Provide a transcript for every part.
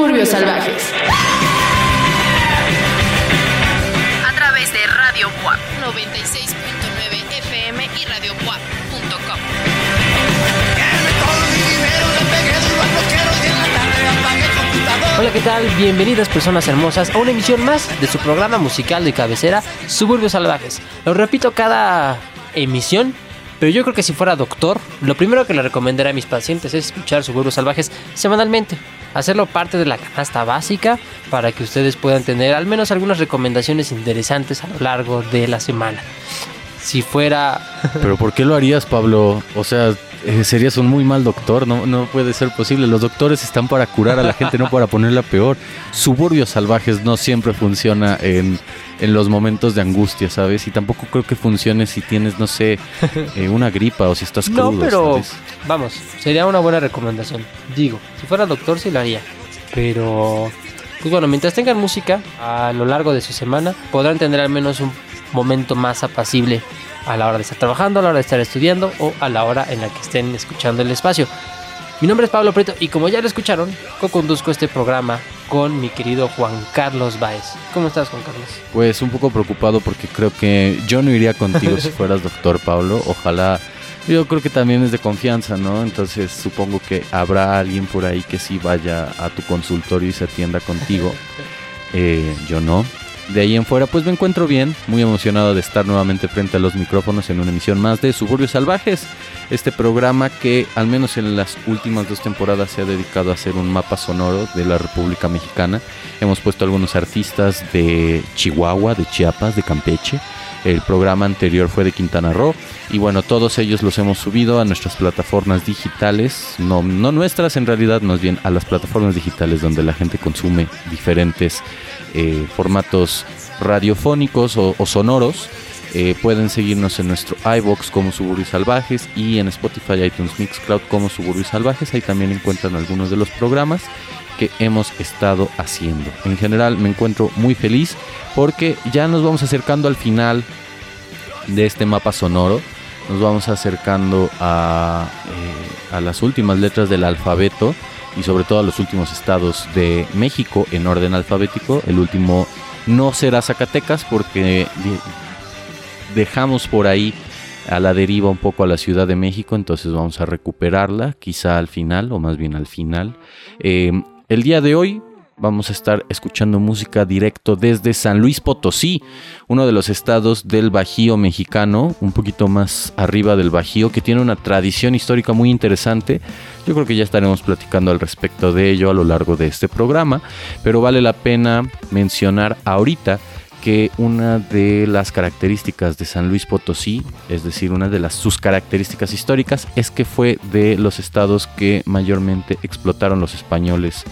Suburbios Salvajes. A través de Radio WAP 96.9 FM y radioWAP.com. Hola, ¿qué tal? Bienvenidas personas hermosas a una emisión más de su programa musical de cabecera, Suburbios Salvajes. Lo repito cada emisión, pero yo creo que si fuera doctor, lo primero que le recomendaría a mis pacientes es escuchar Suburbios Salvajes semanalmente. Hacerlo parte de la canasta básica para que ustedes puedan tener al menos algunas recomendaciones interesantes a lo largo de la semana. Si fuera Pero ¿por qué lo harías, Pablo? O sea, eh, serías un muy mal doctor, no, no puede ser posible. Los doctores están para curar a la gente, no para ponerla peor. Suburbios salvajes no siempre funciona en, en los momentos de angustia, ¿sabes? Y tampoco creo que funcione si tienes, no sé, eh, una gripa o si estás crudo, No, pero ¿sabes? vamos, sería una buena recomendación. Digo, si fuera doctor sí lo haría. Pero, pues bueno, mientras tengan música a lo largo de su semana, podrán tener al menos un momento más apacible a la hora de estar trabajando, a la hora de estar estudiando o a la hora en la que estén escuchando el espacio. Mi nombre es Pablo Prieto y como ya lo escucharon, co-conduzco este programa con mi querido Juan Carlos Baez. ¿Cómo estás, Juan Carlos? Pues un poco preocupado porque creo que yo no iría contigo si fueras doctor, Pablo. Ojalá. Yo creo que también es de confianza, ¿no? Entonces supongo que habrá alguien por ahí que sí vaya a tu consultorio y se atienda contigo. Eh, yo no. De ahí en fuera, pues me encuentro bien, muy emocionado de estar nuevamente frente a los micrófonos en una emisión más de Suburbios Salvajes. Este programa que al menos en las últimas dos temporadas se ha dedicado a hacer un mapa sonoro de la República Mexicana. Hemos puesto algunos artistas de Chihuahua, de Chiapas, de Campeche. El programa anterior fue de Quintana Roo. Y bueno, todos ellos los hemos subido a nuestras plataformas digitales. No, no nuestras en realidad, más bien a las plataformas digitales donde la gente consume diferentes eh, formatos radiofónicos o, sonoros. Eh, pueden seguirnos en nuestro iBox como Suburbios Salvajes y en Spotify, iTunes, Mixcloud como Suburbios Salvajes. Ahí también encuentran algunos de los programas que hemos estado haciendo. En general me encuentro muy feliz porque ya nos vamos acercando al final de este mapa sonoro. Nos vamos acercando a, eh, a las últimas letras del alfabeto y sobre todo a los últimos estados de México en orden alfabético. El último no será Zacatecas porque de- dejamos por ahí a la deriva un poco a la Ciudad de México, entonces vamos a recuperarla quizá al final o más bien al final. Eh, el día de hoy vamos a estar escuchando música directo desde San Luis Potosí, uno de los estados del Bajío mexicano, un poquito más arriba del Bajío, que tiene una tradición histórica muy interesante. Yo creo que ya estaremos platicando al respecto de ello a lo largo de este programa, pero vale la pena mencionar ahorita que una de las características de San Luis Potosí, es decir, una de sus características históricas, es que fue de los estados que mayormente explotaron los españoles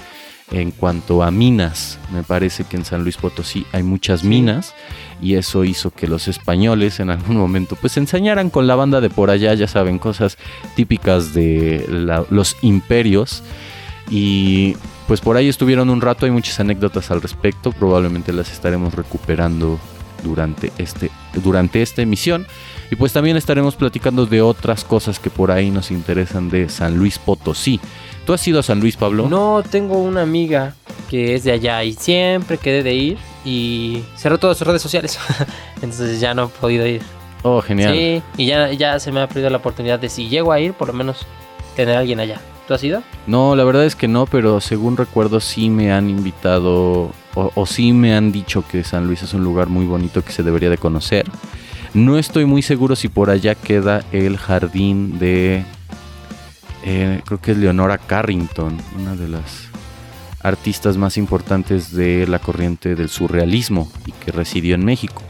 en cuanto a minas. Me parece que en San Luis Potosí hay muchas minas y eso hizo que los españoles en algún momento pues ensañaran con la banda de por allá, ya saben, cosas típicas de la- los imperios y pues por ahí estuvieron un rato, hay muchas anécdotas al respecto, probablemente las estaremos recuperando durante, este, durante esta emisión. Y pues también estaremos platicando de otras cosas que por ahí nos interesan de San Luis Potosí. ¿Tú has ido a San Luis, Pablo? No, tengo una amiga que es de allá y siempre quedé de ir y cerró todas sus redes sociales. Entonces ya no he podido ir. Oh, genial. Sí, y ya, ya se me ha perdido la oportunidad de si llego a ir, por lo menos tener a alguien allá. ¿Tú has? No, la verdad es que no, pero según recuerdo sí me han invitado o, o sí me han dicho que San Luis es un lugar muy bonito que se debería de conocer. No estoy muy seguro si por allá queda el jardín de... eh, creo que es Leonora Carrington, una de las artistas más importantes de la corriente del surrealismo y que residió en México.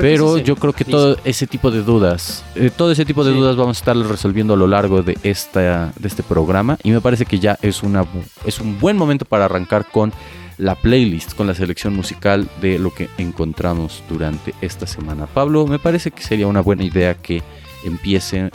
Pero yo creo que todo ese tipo de dudas, eh, todo ese tipo de Sí. dudas vamos a estar resolviendo a lo largo de esta de este programa y me parece que ya es una es un buen momento para arrancar con la playlist, con la selección musical de lo que encontramos durante esta semana. Pablo, me parece que sería una buena idea que empiece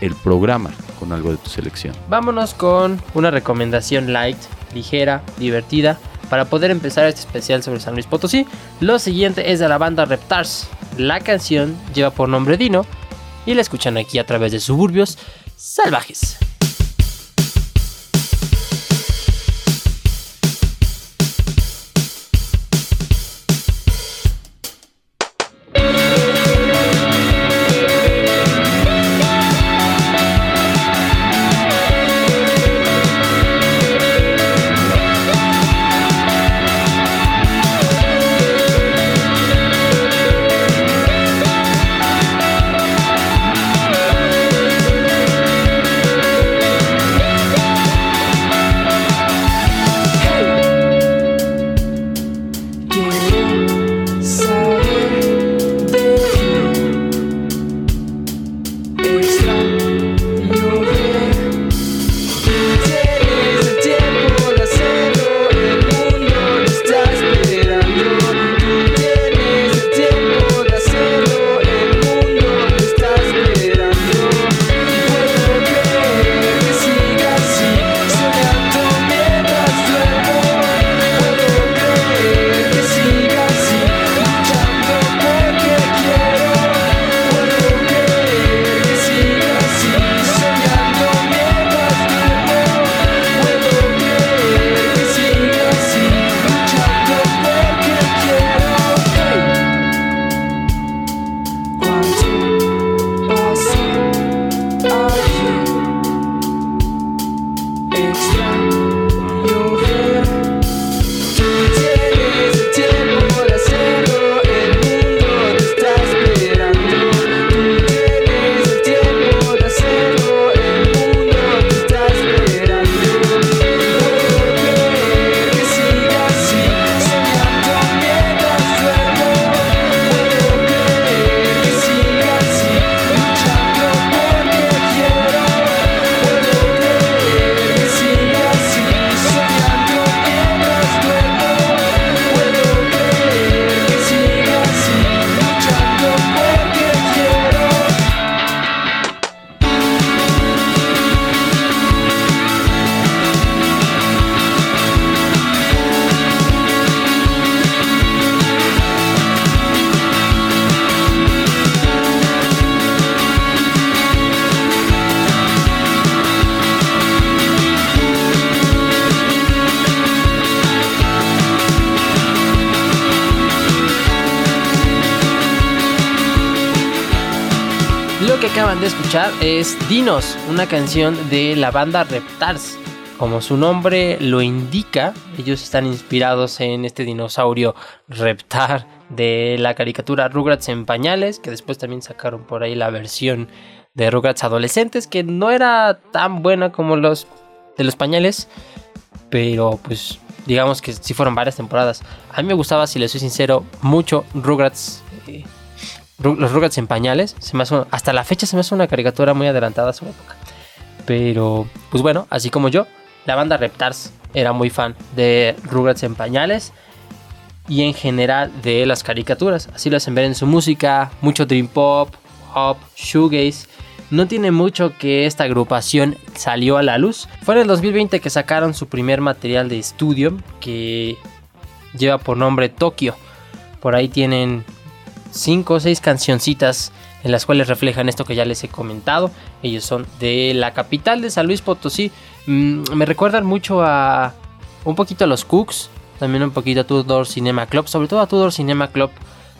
el programa con algo de tu selección. Vámonos con una recomendación light, ligera, divertida, para poder empezar este especial sobre San Luis Potosí. Lo siguiente es de la banda Reptars. La canción lleva por nombre Dino y la escuchan aquí a través de Suburbios Salvajes. Es Dinos, una canción de la banda Reptars. Como su nombre lo indica, ellos están inspirados en este dinosaurio Reptar de la caricatura Rugrats en pañales, que después también sacaron por ahí la versión de Rugrats adolescentes, que no era tan buena como los de los pañales, pero pues digamos que sí fueron varias temporadas. A mí me gustaba, si les soy sincero, mucho Rugrats. eh, los Rugrats en pañales. Se me hace- hasta la fecha se me hace una caricatura muy adelantada a su época. Pero, pues bueno, así como yo, la banda Reptars era muy fan de Rugrats en pañales y en general de las caricaturas. Así lo hacen ver en su música, mucho dream pop, pop, shoegaze. No tiene mucho que esta agrupación salió a la luz. Fue en el 2020 que sacaron su primer material de estudio que lleva por nombre Tokio. Por ahí tienen 5 o 6 cancioncitas en las cuales reflejan esto que ya les he comentado. Ellos son de la capital de San Luis Potosí. Mm, me recuerdan mucho a un poquito a los Cooks, también un poquito a Tudor Cinema Club, sobre todo a Tudor Cinema Club.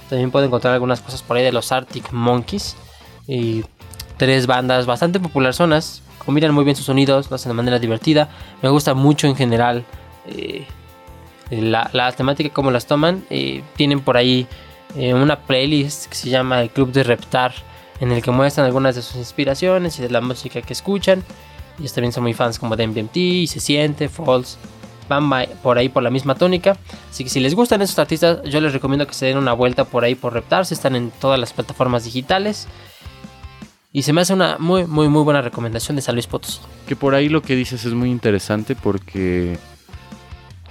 También pueden encontrar algunas cosas por ahí de los Arctic Monkeys. Y tres bandas bastante populares zonas. Combinan muy bien sus sonidos, lo hacen de manera divertida. Me gusta mucho en general eh, la, la temática, como las toman. Eh, tienen por ahí eh, una playlist que se llama El Club de Reptar, en el que muestran algunas de sus inspiraciones y de la música que escuchan. Ellos también son muy fans como de MDMT, y Se Siente, Falls. Van por ahí por la misma tónica. Así que si les gustan esos artistas, yo les recomiendo que se den una vuelta por ahí por Reptar. Si están en todas las plataformas digitales. Y se me hace una muy, muy, muy buena recomendación de San Luis Potosí. Que por ahí lo que dices es muy interesante porque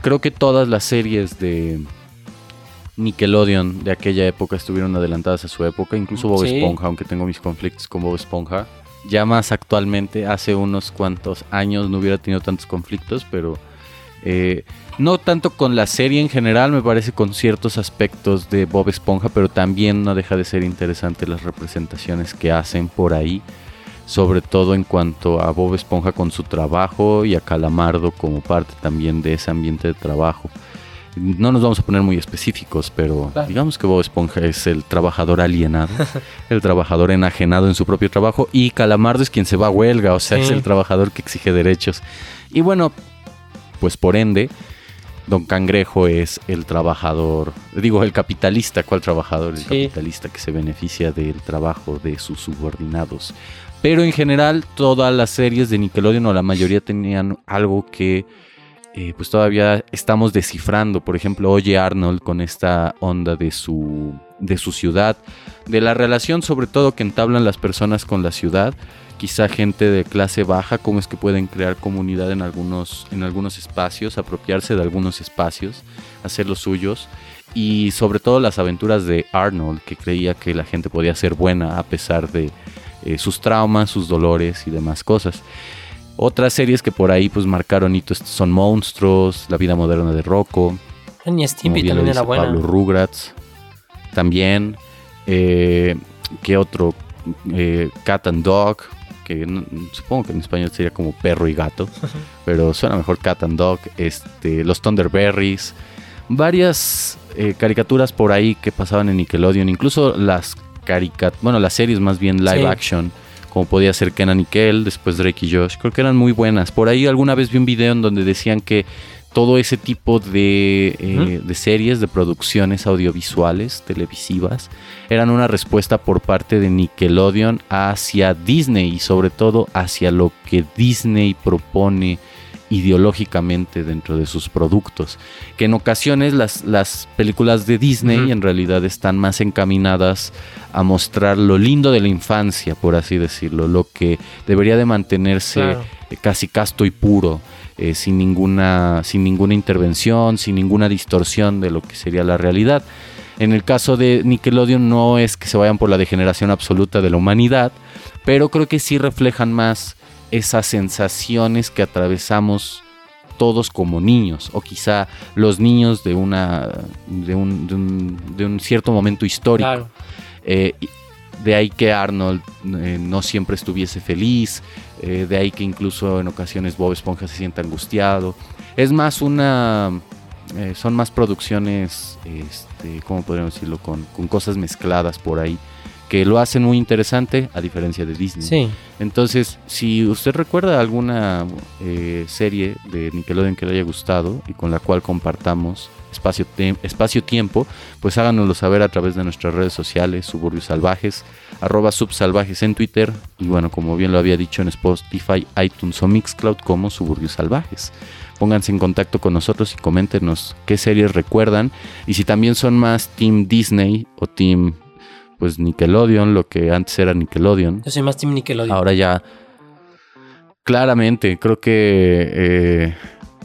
creo que todas las series de Nickelodeon de aquella época estuvieron adelantadas a su época, incluso Bob Sí. Esponja, aunque tengo mis conflictos con Bob Esponja. Ya más actualmente, hace unos cuantos años no hubiera tenido tantos conflictos, pero eh, no tanto con la serie en general, me parece con ciertos aspectos de Bob Esponja, pero también no deja de ser interesante las representaciones que hacen por ahí sobre todo en cuanto a Bob Esponja con su trabajo y a Calamardo como parte también de ese ambiente de trabajo. No nos vamos a poner muy específicos, pero Claro. digamos que Bob Esponja es el trabajador alienado, el trabajador enajenado en su propio trabajo y Calamardo es quien se va a huelga, o sea, Sí. es el trabajador que exige derechos. Y bueno, pues por ende, Don Cangrejo es el trabajador, digo, el capitalista, ¿cuál trabajador? El Sí. capitalista que se beneficia del trabajo de sus subordinados. Pero en general, todas las series de Nickelodeon o la mayoría tenían algo que eh, pues todavía estamos descifrando. Por ejemplo, Oye Arnold con esta onda de su, de su ciudad, de la relación sobre todo que entablan las personas con la ciudad. Quizá gente de clase baja, cómo es que pueden crear comunidad en algunos, en algunos espacios, apropiarse de algunos espacios, hacer los suyos. Y sobre todo las aventuras de Arnold, que creía que la gente podía ser buena a pesar de eh, sus traumas, sus dolores y demás cosas. Otras series que por ahí pues marcaron hitos son Monstruos, La vida moderna de Rocco, como Stimpy también era buena. Pablo Rugrats, también. Eh, ¿Qué otro? Eh, Cat and Dog, que no- supongo que en español sería como perro y gato, pero suena mejor Cat and Dog. Este, los Thunderberries, varias eh, caricaturas por ahí que pasaban en Nickelodeon, incluso las caricat bueno, las series más bien live Sí. action, como podía ser Kenan y Kel, después Drake y Josh, creo que eran muy buenas. Por ahí alguna vez vi un video en donde decían que todo ese tipo de, eh, de series, de producciones audiovisuales, televisivas, eran una respuesta por parte de Nickelodeon hacia Disney y sobre todo hacia lo que Disney propone ideológicamente dentro de sus productos. Que en ocasiones las, las películas de Disney en realidad están más encaminadas a mostrar lo lindo de la infancia, por así decirlo, lo que debería de mantenerse Claro. casi casto y puro, eh, sin, ninguna, sin ninguna intervención, sin ninguna distorsión de lo que sería la realidad. En el caso de Nickelodeon no es que se vayan por la degeneración absoluta de la humanidad, pero creo que sí reflejan más esas sensaciones que atravesamos todos como niños, o quizá los niños de, una, de, un, de un- de un cierto momento histórico. Claro. Eh, de ahí que Arnold eh, no siempre estuviese feliz, eh, de ahí que incluso en ocasiones Bob Esponja se sienta angustiado. Es más una... son más producciones, este, ¿cómo podríamos decirlo? Con, con cosas mezcladas por ahí que lo hacen muy interesante a diferencia de Disney. Sí. Entonces, si usted recuerda alguna eh, serie de Nickelodeon que le haya gustado y con la cual compartamos espacio, espacio-tiempo, pues háganoslo saber a través de nuestras redes sociales, Suburbios Salvajes, arroba subsalvajes en Twitter y bueno, como bien lo había dicho en Spotify, iTunes o Mixcloud como Suburbios Salvajes. Pónganse en contacto con nosotros y coméntenos qué series recuerdan y si también son más Team Disney o Team pues Nickelodeon, lo que antes era Nickelodeon. Yo soy más Team Nickelodeon. Ahora ya, claramente, creo que eh,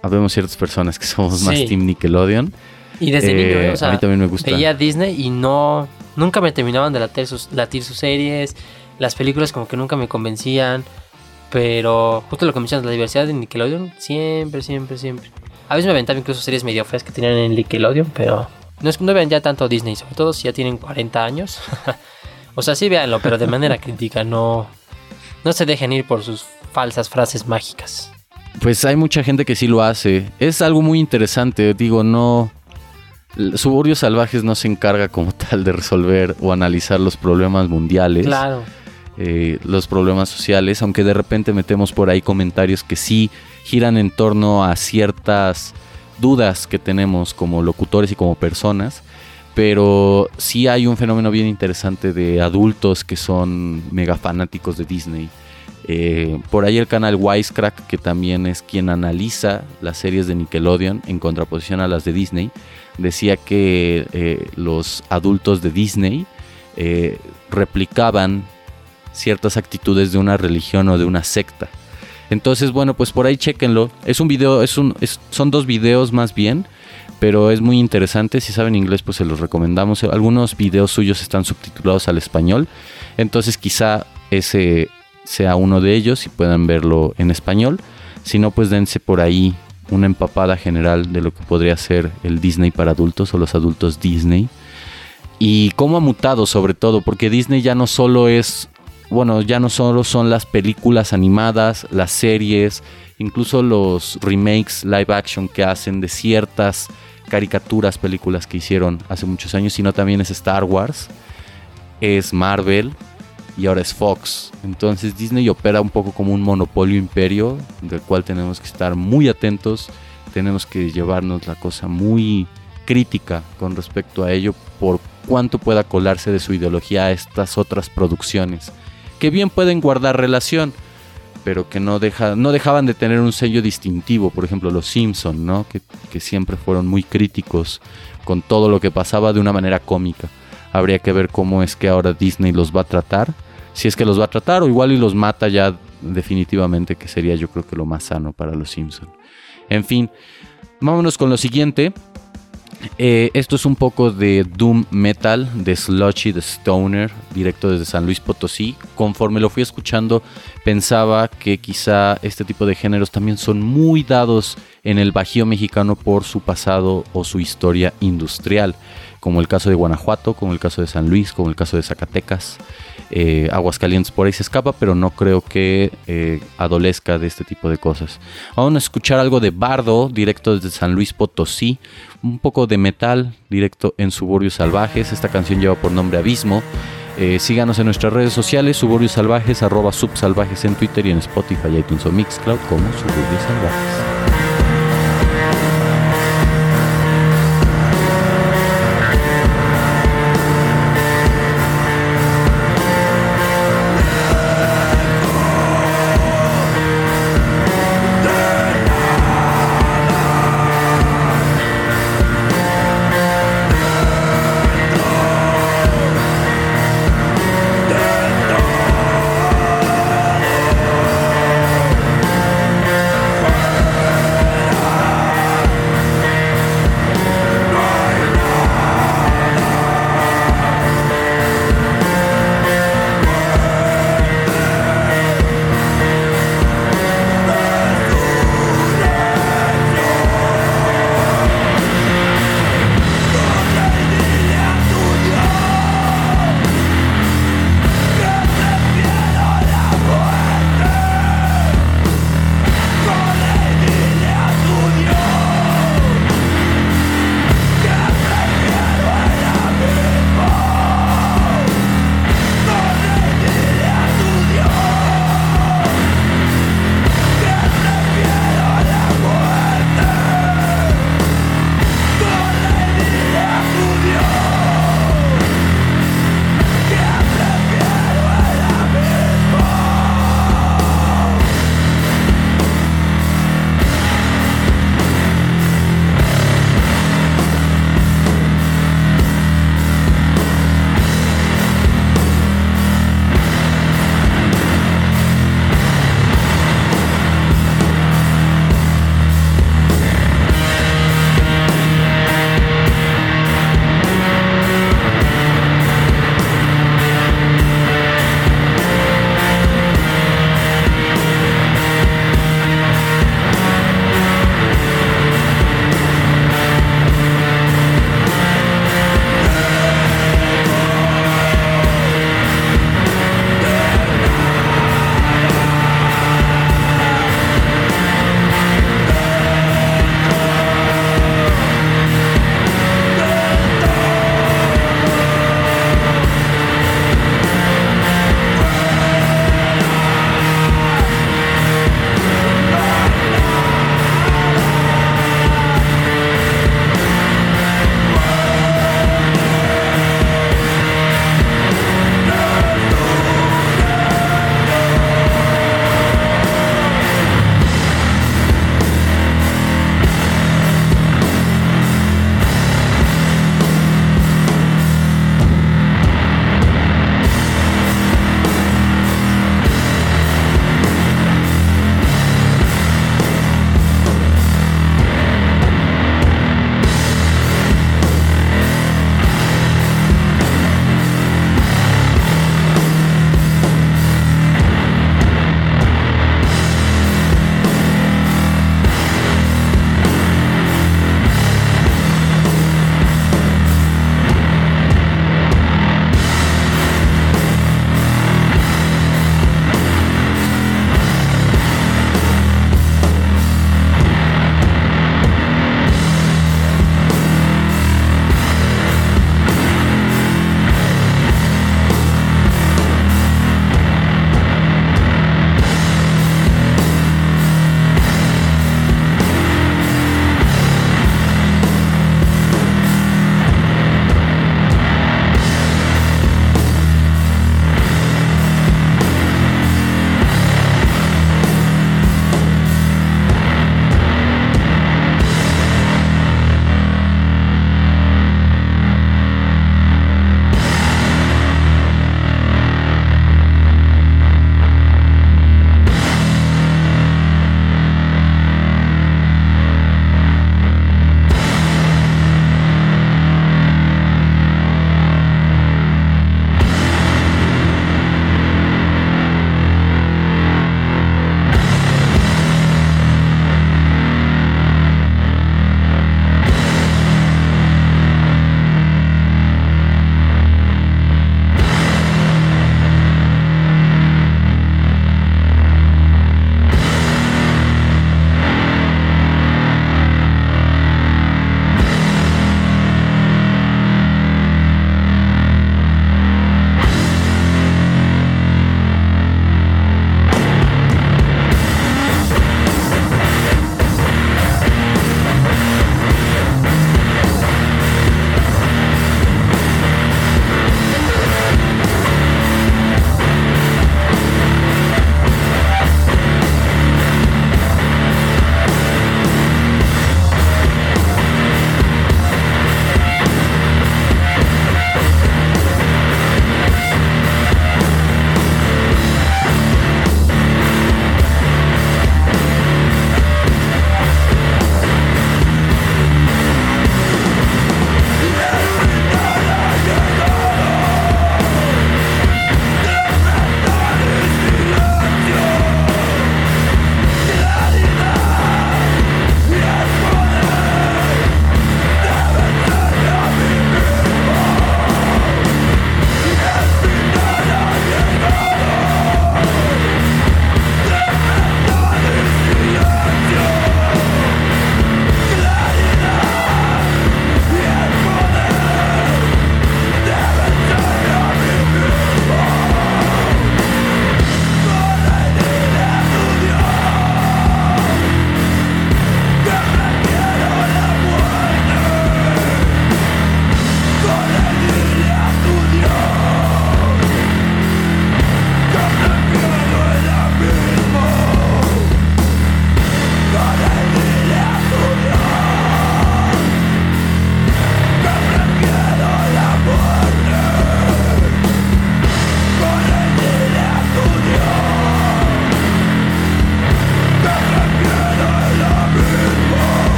habemos ciertas personas que somos más Sí. Team Nickelodeon. y desde Eh, niño, ¿eh? o sea, a mí también me gusta. veía Disney y no. Nunca me terminaban de latir sus, latir sus series. Las películas, como que nunca me convencían. Pero justo lo que mencionas, la diversidad de Nickelodeon, siempre, siempre, siempre. A veces me aventaba incluso series medio feas que tenían en Nickelodeon, pero no, es, no vean ya tanto Disney, sobre todo si ya tienen 40 años. o sea, sí véanlo, pero de manera crítica, no, no se dejen ir por sus falsas frases mágicas. Pues hay mucha gente que sí lo hace. Es algo muy interesante. Digo, no. Suburbios Salvajes no se encarga como tal de resolver o analizar los problemas mundiales. Claro. eh, los problemas sociales, aunque de repente metemos por ahí comentarios que sí giran en torno a ciertas dudas que tenemos como locutores y como personas, pero sí hay un fenómeno bien interesante de adultos que son mega fanáticos de Disney. Eh, por ahí el canal Wisecrack, que también es quien analiza las series de Nickelodeon en contraposición a las de Disney, decía que eh, los adultos de Disney eh, replicaban ciertas actitudes de una religión o de una secta. Entonces, bueno, pues por ahí chequenlo. Es un video, es un, son dos videos más bien, pero es muy interesante. Si saben inglés, pues se los recomendamos. Algunos videos suyos están subtitulados al español, entonces quizá ese sea uno de ellos y puedan verlo en español. Si no, pues dense por ahí una empapada general de lo que podría ser el Disney para adultos o los adultos Disney. Y cómo ha mutado sobre todo, porque Disney ya no solo es, bueno, ya no solo son las películas animadas, las series, incluso los remakes live action que hacen de ciertas caricaturas, películas que hicieron hace muchos años, sino también es Star Wars, es Marvel y ahora es Fox. Entonces Disney opera un poco como un monopolio imperio del cual tenemos que estar muy atentos, tenemos que llevarnos la cosa muy crítica con respecto a ello por cuánto pueda colarse de su ideología a estas otras producciones, que bien pueden guardar relación, pero que no, deja, no dejaban de tener un sello distintivo, por ejemplo los Simpson, ¿no? que, que siempre fueron muy críticos con todo lo que pasaba de una manera cómica. Habría que ver cómo es que ahora Disney los va a tratar, si es que los va a tratar o igual y los mata ya definitivamente, que sería yo creo que lo más sano para los Simpson. En fin, vámonos con lo siguiente. Eh, esto es un poco de Doom Metal, de Sludgy, de Stoner, directo desde San Luis Potosí. Conforme lo fui escuchando, pensaba que quizá este tipo de géneros también son muy dados en el Bajío mexicano por su pasado o su historia industrial, como el caso de Guanajuato, como el caso de San Luis, como el caso de Zacatecas. Eh, Aguascalientes por ahí se escapa, pero no creo que eh, adolezca de este tipo de cosas. Vamos a escuchar algo de Bardo, directo desde San Luis Potosí, un poco de metal, directo en Suburbios Salvajes. Esta canción lleva por nombre Abismo. Eh, síganos en nuestras redes sociales, Suburbios Salvajes, arroba subsalvajes en Twitter y en Spotify, iTunes o Mixcloud como Suburbios Salvajes.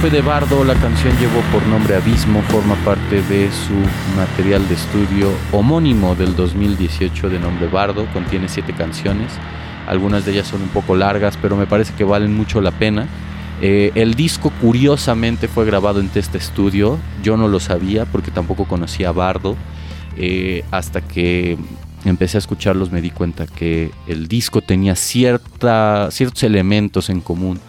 Fue de Bardo, la canción llevó por nombre Abismo, forma parte de su material de estudio homónimo del 2018 de nombre Bardo, contiene siete canciones, algunas de ellas son un poco largas, pero me parece que valen mucho la pena. Eh, el disco curiosamente fue grabado en este estudio, yo no lo sabía porque tampoco conocía a Bardo, eh, hasta que empecé a escucharlos me di cuenta que el disco tenía cierta, ciertos elementos en común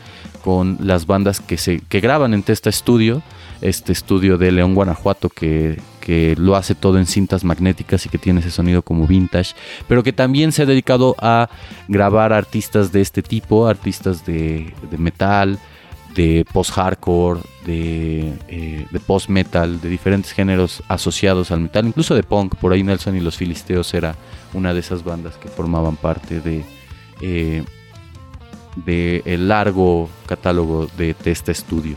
con las bandas que, se, que graban en Testa Studio, este estudio de León, Guanajuato, que, que lo hace todo en cintas magnéticas y que tiene ese sonido como vintage, pero que también se ha dedicado a grabar artistas de este tipo, artistas de, de metal, de post-hardcore, de, eh, de post-metal, de diferentes géneros asociados al metal, incluso de punk. Por ahí Nelson y los Filisteos era una de esas bandas que formaban parte de, eh, de el largo catálogo de Testa Studio.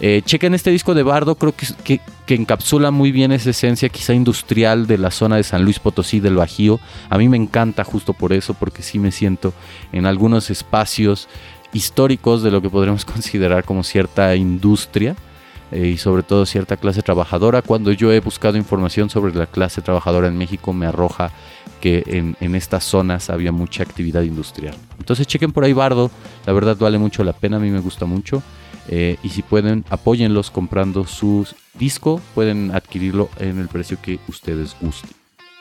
Eh, chequen este disco de Bardo, creo que, que, encapsula muy bien esa esencia quizá industrial de la zona de San Luis Potosí, del Bajío. A mí me encanta justo por eso, porque sí me siento en algunos espacios históricos de lo que podríamos considerar como cierta industria eh, y sobre todo cierta clase trabajadora. Cuando yo he buscado información sobre la clase trabajadora en México me arroja que en, estas zonas había mucha actividad industrial. Entonces chequen por ahí Bardo, la verdad vale mucho la pena, a mí me gusta mucho. Eh, y si pueden, apóyenlos comprando su disco, pueden adquirirlo en el precio que ustedes gusten.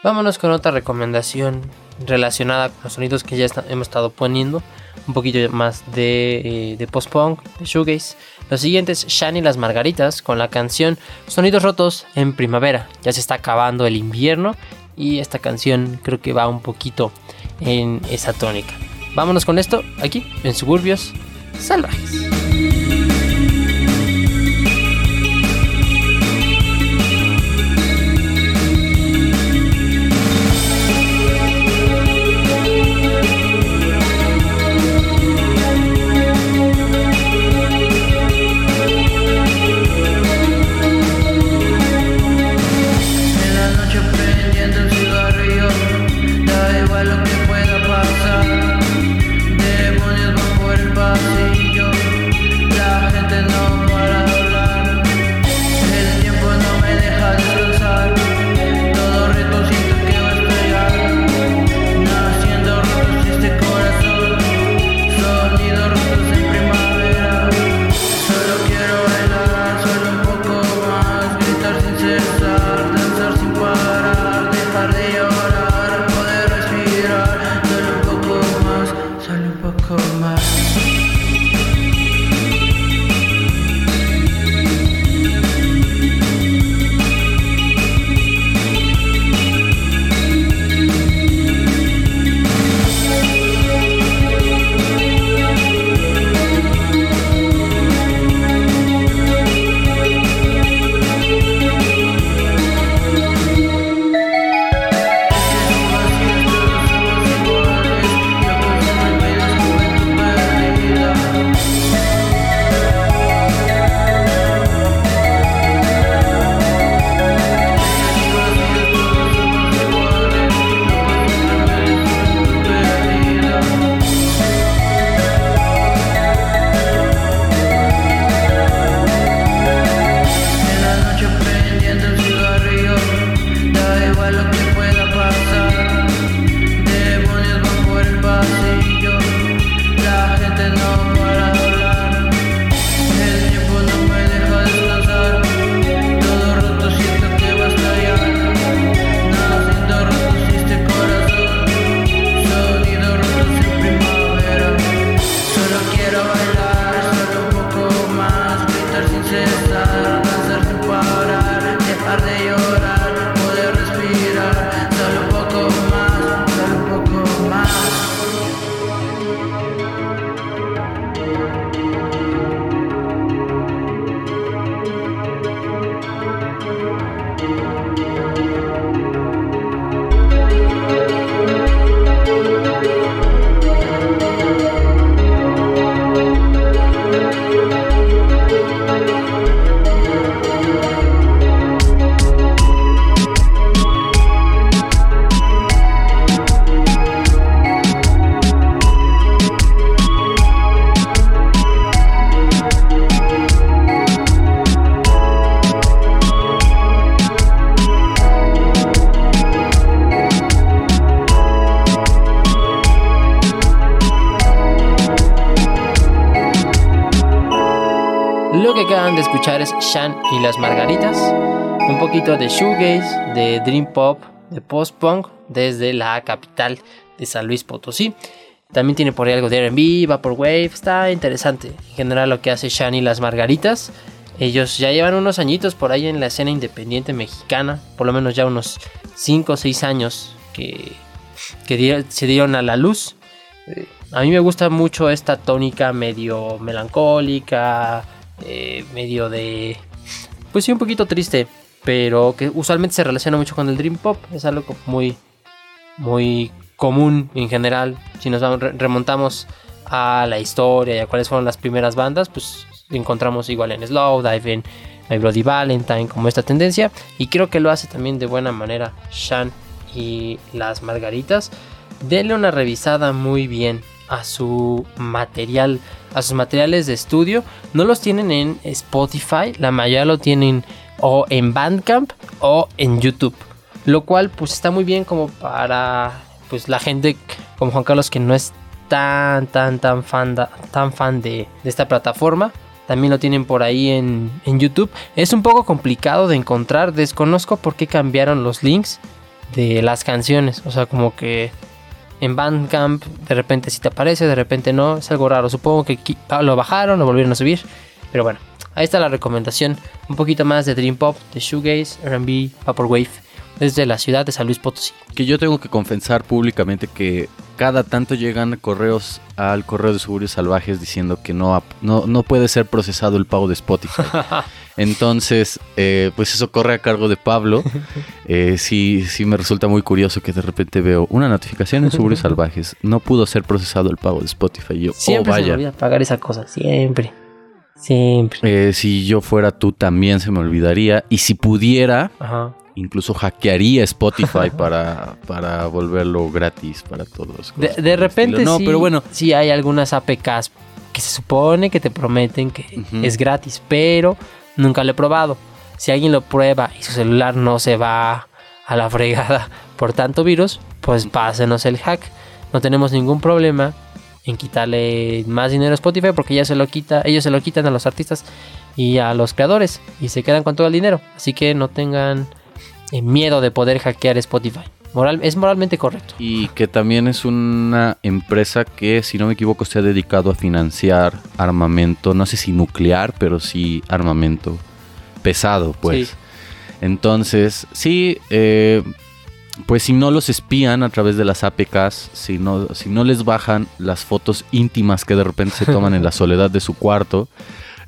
Vámonos con otra recomendación relacionada con los sonidos que ya hemos estado poniendo. Un poquito más de, eh, de post-punk, de shoegaze. Lo siguiente es Shani las Margaritas con la canción Sonidos Rotos en Primavera. Ya se está acabando el invierno y esta canción creo que va un poquito en esa tónica. Vámonos con esto aquí en Suburbios Salvajes. Lo que acaban de escuchar es Shan y las Margaritas, un poquito de shoegaze, de dream pop, de post-punk desde la capital de San Luis Potosí. También tiene por ahí algo de R&B, Vaporwave, está interesante. En general lo que hace Shan y las Margaritas. Ellos ya llevan unos añitos por ahí en la escena independiente mexicana, por lo menos ya unos 5 o 6 años que, que se dieron a la luz. Eh, a mí me gusta mucho esta tónica medio melancólica, eh, medio de... Pues sí, un poquito triste, pero que usualmente se relaciona mucho con el Dream Pop. Es algo muy, muy común en general. Si nos remontamos a la historia y a cuáles fueron las primeras bandas, pues encontramos igual en Slowdive, en My Bloody Valentine, como esta tendencia. Y creo que lo hace también de buena manera Shan y las Margaritas. Denle una revisada muy bien a su material, a sus materiales de estudio. No los tienen en Spotify, la mayoría lo tienen o en Bandcamp o en YouTube. Lo cual pues está muy bien como para pues la gente como Juan Carlos que no es tan tan tan fan, tan fan de, esta plataforma. También lo tienen por ahí en, en YouTube. Es un poco complicado de encontrar. Desconozco por qué cambiaron los links de las canciones. O sea, como que en Bandcamp de repente si te aparece, de repente no, es algo raro. Supongo que lo bajaron, lo volvieron a subir, pero bueno, ahí está la recomendación, un poquito más de Dream Pop, de Shoegaze, R&B, Vaporwave, desde la ciudad de San Luis Potosí. Que yo tengo que confesar públicamente que cada tanto llegan correos al correo de Suburbios Salvajes diciendo que no, no, no puede ser procesado el pago de Spotify. Entonces, eh, pues eso corre a cargo de Pablo. Eh, sí, sí me resulta muy curioso que de repente veo una notificación en Suburbios Salvajes. No pudo ser procesado el pago de Spotify. Yo, siempre oh, vaya. se me olvida pagar esa cosa, siempre. Siempre. Eh, si yo fuera tú también se me olvidaría. Y si pudiera, incluso hackearía Spotify para, para volverlo gratis para todos. De, repente no, sí, pero bueno. sí hay algunas APKs que se supone que te prometen que es gratis, pero nunca lo he probado. Si alguien lo prueba y su celular no se va a la fregada por tanto virus, pues pásenos el hack. No tenemos ningún problema en quitarle más dinero a Spotify porque ya se lo quita, ellos se lo quitan a los artistas y a los creadores y se quedan con todo el dinero. Así que no tengan miedo de poder hackear Spotify. Moral, es moralmente correcto. Y que también es una empresa que, si no me equivoco, se ha dedicado a financiar armamento, no sé si nuclear, pero sí armamento pesado, pues. Entonces, sí, eh, pues si no los espían a través de las APKs, si no, si no les bajan las fotos íntimas que de repente se toman en la soledad de su cuarto,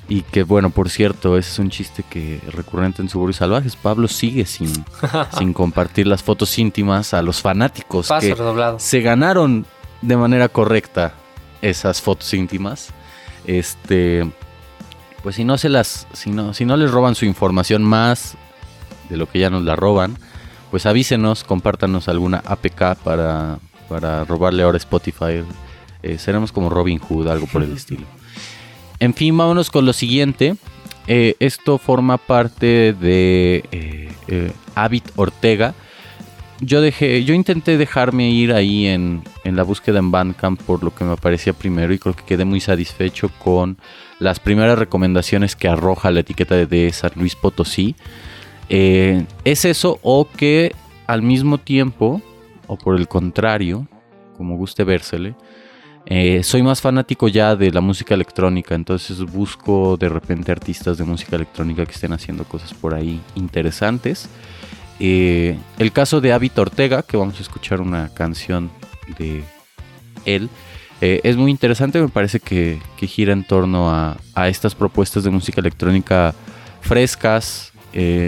y que bueno, por cierto, ese es un chiste que recurrente en Suburbios Salvajes. Pablo sigue sin, sin compartir las fotos íntimas a los fanáticos que se ganaron de manera correcta esas fotos íntimas. Este, pues si no se las, si no, si no les roban su información más de lo que ya nos la roban, pues avísenos, compártanos alguna APK para, para robarle ahora Spotify. Eh, seremos como Robin Hood, algo por el estilo. En fin, vámonos con lo siguiente. Eh, esto forma parte de eh, eh Ortega. Yo dejé, yo intenté dejarme ir ahí en, la búsqueda en Bandcamp por lo que me parecía primero y creo que quedé muy satisfecho con las primeras recomendaciones que arroja la etiqueta de, San Luis Potosí. Eh, es eso o que al mismo tiempo, o por el contrario, como guste vérsele, eh, soy más fanático ya de la música electrónica, entonces busco de repente artistas de música electrónica que estén haciendo cosas por ahí interesantes. Eh, el caso de Abit Ortega, que vamos a escuchar una canción de él, eh, es muy interesante, me parece que, gira en torno a, a, estas propuestas de música electrónica frescas,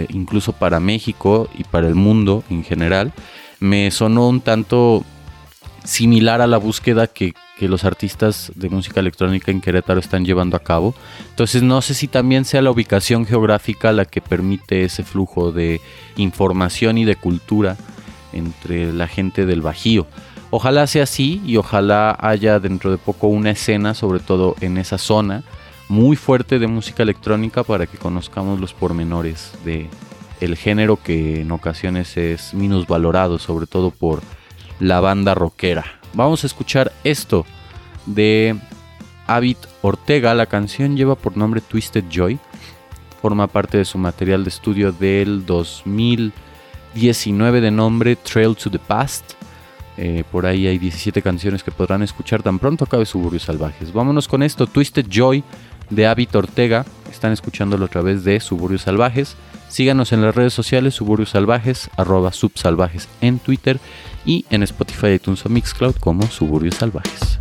incluso para México y para el mundo en general. Me sonó un tanto similar a la búsqueda que, que los artistas de música electrónica en Querétaro están llevando a cabo. Entonces no sé si también sea la ubicación geográfica la que permite ese flujo de información y de cultura entre la gente del Bajío. Ojalá sea así y ojalá haya dentro de poco una escena, sobre todo en esa zona, muy fuerte de música electrónica para que conozcamos los pormenores de el género que en ocasiones es valorado sobre todo por la banda rockera. Vamos a escuchar esto de Avid Ortega. La canción lleva por nombre Twisted Joy. Forma parte de su material de estudio del 2019 de nombre Trail to the Past. Eh, por ahí hay 17 canciones que podrán escuchar tan pronto acabe Suburbios Salvajes. Vámonos con esto, Twisted Joy de Avid Ortega. Están escuchándolo a través de Suburbios Salvajes. Síganos en las redes sociales, Suburbios Salvajes, arroba subsalvajes en Twitter y en Spotify, iTunes o Mixcloud como Suburbios Salvajes.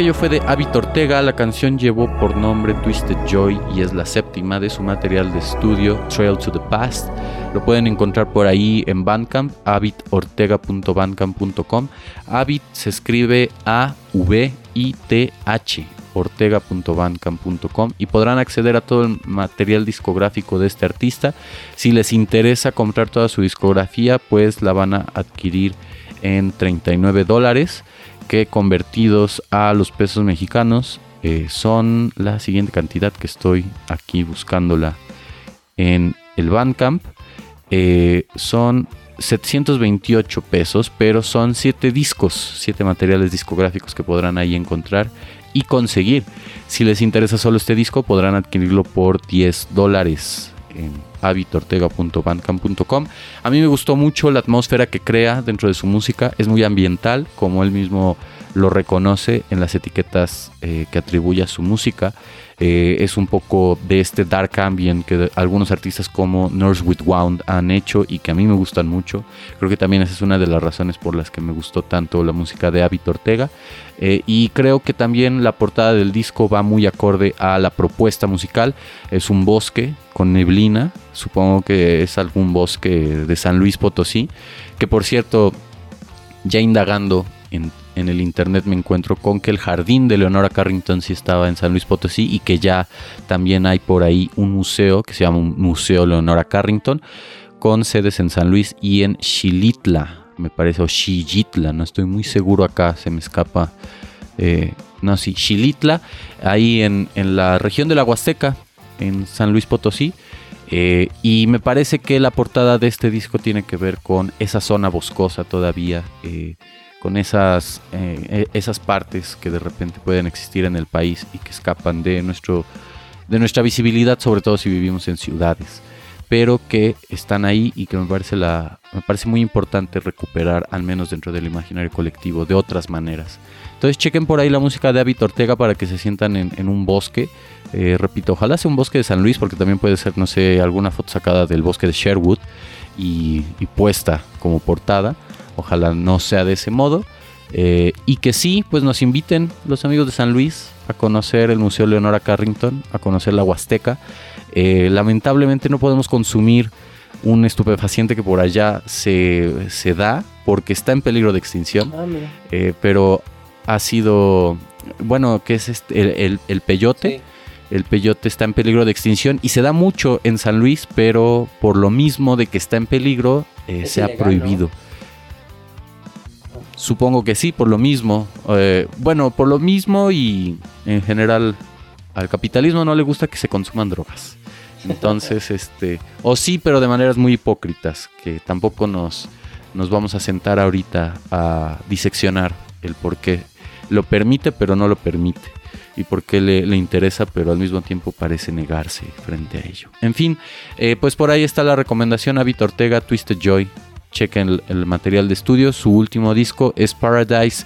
Fue de Abit Ortega, la canción llevó por nombre Twisted Joy y es la séptima de su material de estudio Trail to the Past. Lo pueden encontrar por ahí en Bandcamp, abitortega.bandcamp.com. Abit se escribe A-V-I-T-H, ortega.bandcamp.com y podrán acceder a todo el material discográfico de este artista. Si les interesa comprar toda su discografía, pues la van a adquirir en 39 dólares que convertidos a los pesos mexicanos eh, son la siguiente cantidad que estoy aquí buscándola en el Bandcamp. Eh, son 728 pesos, pero son 7 discos, 7 materiales discográficos que podrán ahí encontrar y conseguir. Si les interesa solo este disco, podrán adquirirlo por 10 dólares en habitortega.bandcamp.com. A mí me gustó mucho la atmósfera que crea dentro de su música, es muy ambiental, como él mismo lo reconoce en las etiquetas eh, que atribuye a su música. Eh, es un poco de este dark ambient que algunos artistas como Nurse with Wound han hecho y que a mí me gustan mucho. Creo que también esa es una de las razones por las que me gustó tanto la música de Abit Ortega. Eh, y creo que también la portada del disco va muy acorde a la propuesta musical. Es un bosque con neblina, supongo que es algún bosque de San Luis Potosí, que por cierto, ya indagando en en el internet me encuentro con que el jardín de Leonora Carrington sí estaba en San Luis Potosí y que ya también hay por ahí un museo que se llama Museo Leonora Carrington con sedes en San Luis y en Xilitla, me parece, o Xilitla, no estoy muy seguro acá, se me escapa eh, no, sí, Xilitla, ahí en, en la región de la Huasteca, en San Luis Potosí. Eh, y me parece que la portada de este disco tiene que ver con esa zona boscosa todavía, eh, con esas, eh, e- esas partes que de repente pueden existir en el país y que escapan de, nuestro, de nuestra visibilidad, sobre todo si vivimos en ciudades, pero que están ahí y que me parece, la, me parece muy importante recuperar, al menos dentro del imaginario colectivo, de otras maneras. Entonces chequen por ahí la música de David Ortega para que se sientan en, un bosque. Eh, repito, ojalá sea un bosque de San Luis, porque también puede ser, no sé, alguna foto sacada del bosque de Sherwood y, y puesta como portada. Ojalá no sea de ese modo. Eh, y que sí, pues nos inviten los amigos de San Luis a conocer el Museo Leonora Carrington, a conocer la Huasteca. Eh, lamentablemente no podemos consumir un estupefaciente que por allá se, se da porque está en peligro de extinción. Ah. Eh, pero ha sido, bueno, que es este, el, el- el peyote. Sí. El peyote está en peligro de extinción y se da mucho en San Luis, pero por lo mismo de que está en peligro, Es se ha prohibido. Supongo que sí, por lo mismo. Eh, bueno, por lo mismo y en general al capitalismo no le gusta que se consuman drogas. Entonces, este, o sí, pero de maneras muy hipócritas, que tampoco nos, nos vamos a sentar ahorita a diseccionar el por qué lo permite, pero no lo permite. Y por qué le, le interesa, pero al mismo tiempo parece negarse frente a ello. En fin, eh, pues por ahí está la recomendación a Vito Ortega, Twisted Joy. Chequen el, material de estudio. Su último disco es Paradise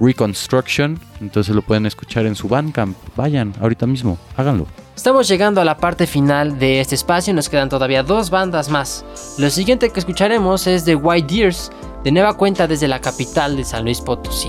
Reconstruction. Entonces lo pueden escuchar en su Bandcamp. Vayan, ahorita mismo, háganlo. Estamos llegando a la parte final de este espacio, nos quedan todavía dos bandas más. Lo siguiente que escucharemos es de White Deers, de nueva cuenta desde la capital de San Luis Potosí.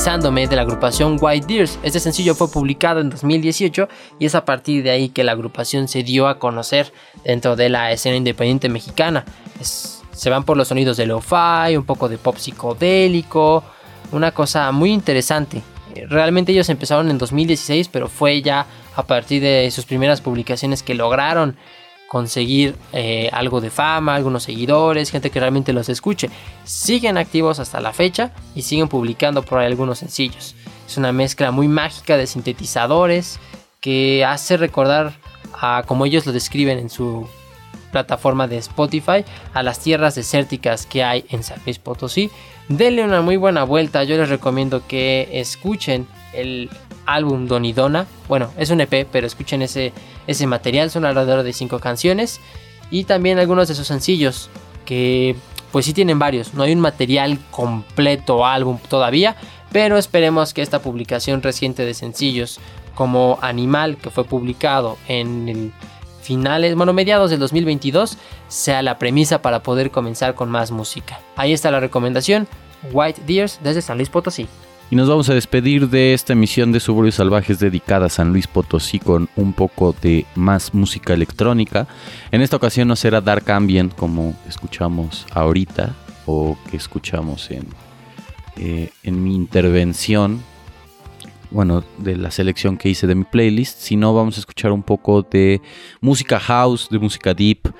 De la agrupación White Deers. Este sencillo fue publicado en 2018 y es a partir de ahí que la agrupación se dio a conocer dentro de la escena independiente mexicana. Se van por los sonidos de lo-fi, un poco de pop psicodélico, una cosa muy interesante. Realmente ellos empezaron en 2016, pero fue ya a partir de sus primeras publicaciones que lograron conseguir eh, algo de fama, algunos seguidores, gente que realmente los escuche. Siguen activos hasta la fecha y siguen publicando por ahí algunos sencillos. Es una mezcla muy mágica de sintetizadores que hace recordar a como ellos lo describen en su plataforma de Spotify a las tierras desérticas que hay en San Luis Potosí. Denle una muy buena vuelta, yo les recomiendo que escuchen el álbum Donidona. Bueno, es un EP, pero escuchen ese, ese material, son alrededor de 5 canciones. Y también algunos de sus sencillos, que pues sí tienen varios. No hay un material completo álbum todavía, pero esperemos que esta publicación reciente de sencillos como Animal, que fue publicado en finales, bueno, mediados del 2022, sea la premisa para poder comenzar con más música. Ahí está la recomendación, White Deers desde San Luis Potosí. Y nos vamos a despedir de esta emisión de Suburbios Salvajes dedicada a San Luis Potosí con un poco de más música electrónica. En esta ocasión no será Dark Ambient como escuchamos ahorita o que escuchamos en, eh, en mi intervención, bueno, de la selección que hice de mi playlist, sino vamos a escuchar un poco de música house, de música deep,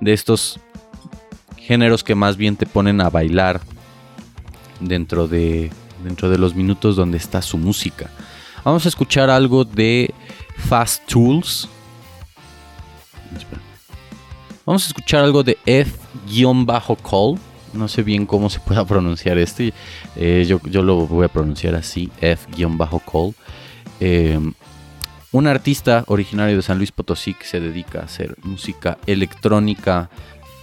de estos géneros que más bien te ponen a bailar dentro de, dentro de los minutos donde está su música. Vamos a escuchar algo de Fast Tools. Vamos a escuchar algo de F-Call. No sé bien cómo se pueda pronunciar este. Yo, yo lo voy a pronunciar así, F-Call. Eh, un artista originario de San Luis Potosí que se dedica a hacer música electrónica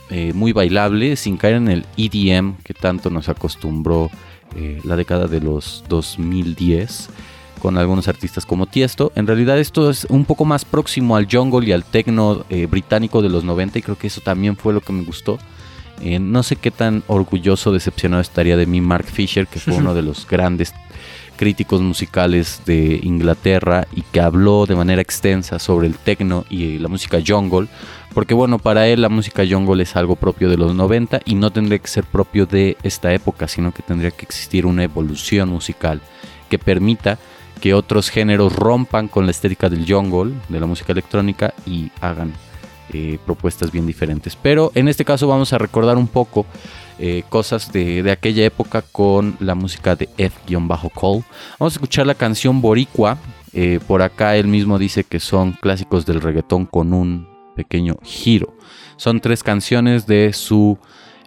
eh, muy bailable, sin caer en el EDM que tanto nos acostumbró eh, la década de los 2010 con algunos artistas como Tiesto. En realidad esto es un poco más próximo al jungle y al techno eh, británico de los 90 y creo que eso también fue lo que me gustó. Eh, no sé qué tan orgulloso, decepcionado estaría de mí Mark Fisher, que fue uno de los grandes críticos musicales de Inglaterra y que habló de manera extensa sobre el techno y la música jungle, porque bueno, para él la música jungle es algo propio de los 90 y no tendría que ser propio de esta época, sino que tendría que existir una evolución musical que permita que otros géneros rompan con la estética del jungle, de la música electrónica y hagan eh, propuestas bien diferentes. Pero en este caso vamos a recordar un poco eh, cosas de, de aquella época con la música de F-Call. Vamos a escuchar la canción Boricua. Eh, por acá él mismo dice que son clásicos del reggaetón con un pequeño giro. Son tres canciones de su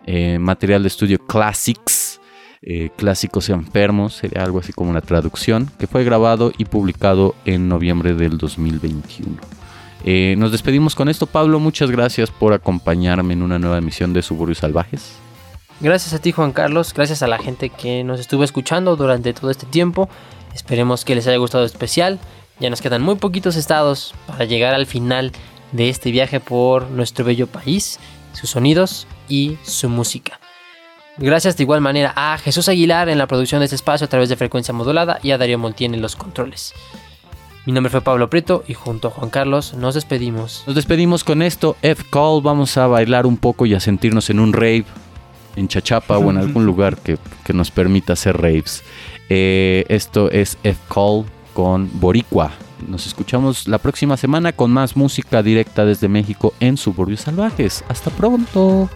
eh, material de estudio Classics. eh, clásicos enfermos, sería algo así como la traducción, que fue grabado y publicado en noviembre del 2021. Eh, nos despedimos con esto, Pablo. Muchas gracias por acompañarme en una nueva emisión de Suburbios Salvajes. Gracias a ti Juan Carlos, gracias a la gente que nos estuvo escuchando durante todo este tiempo. Esperemos que les haya gustado el especial. Ya nos quedan muy poquitos estados para llegar al final de este viaje por nuestro bello país, sus sonidos y su música. Gracias de igual manera a Jesús Aguilar en la producción de este espacio a través de frecuencia modulada y a Darío Montiel en los controles. Mi nombre fue Pablo Prieto y junto a Juan Carlos nos despedimos. Nos despedimos con esto, F-Call. Vamos a bailar un poco y a sentirnos en un rave, en Chachapa o en algún lugar que, que nos permita hacer raves. Eh, esto es F-Call con Boricua. Nos escuchamos la próxima semana con más música directa desde México en Suburbios Salvajes. Hasta pronto.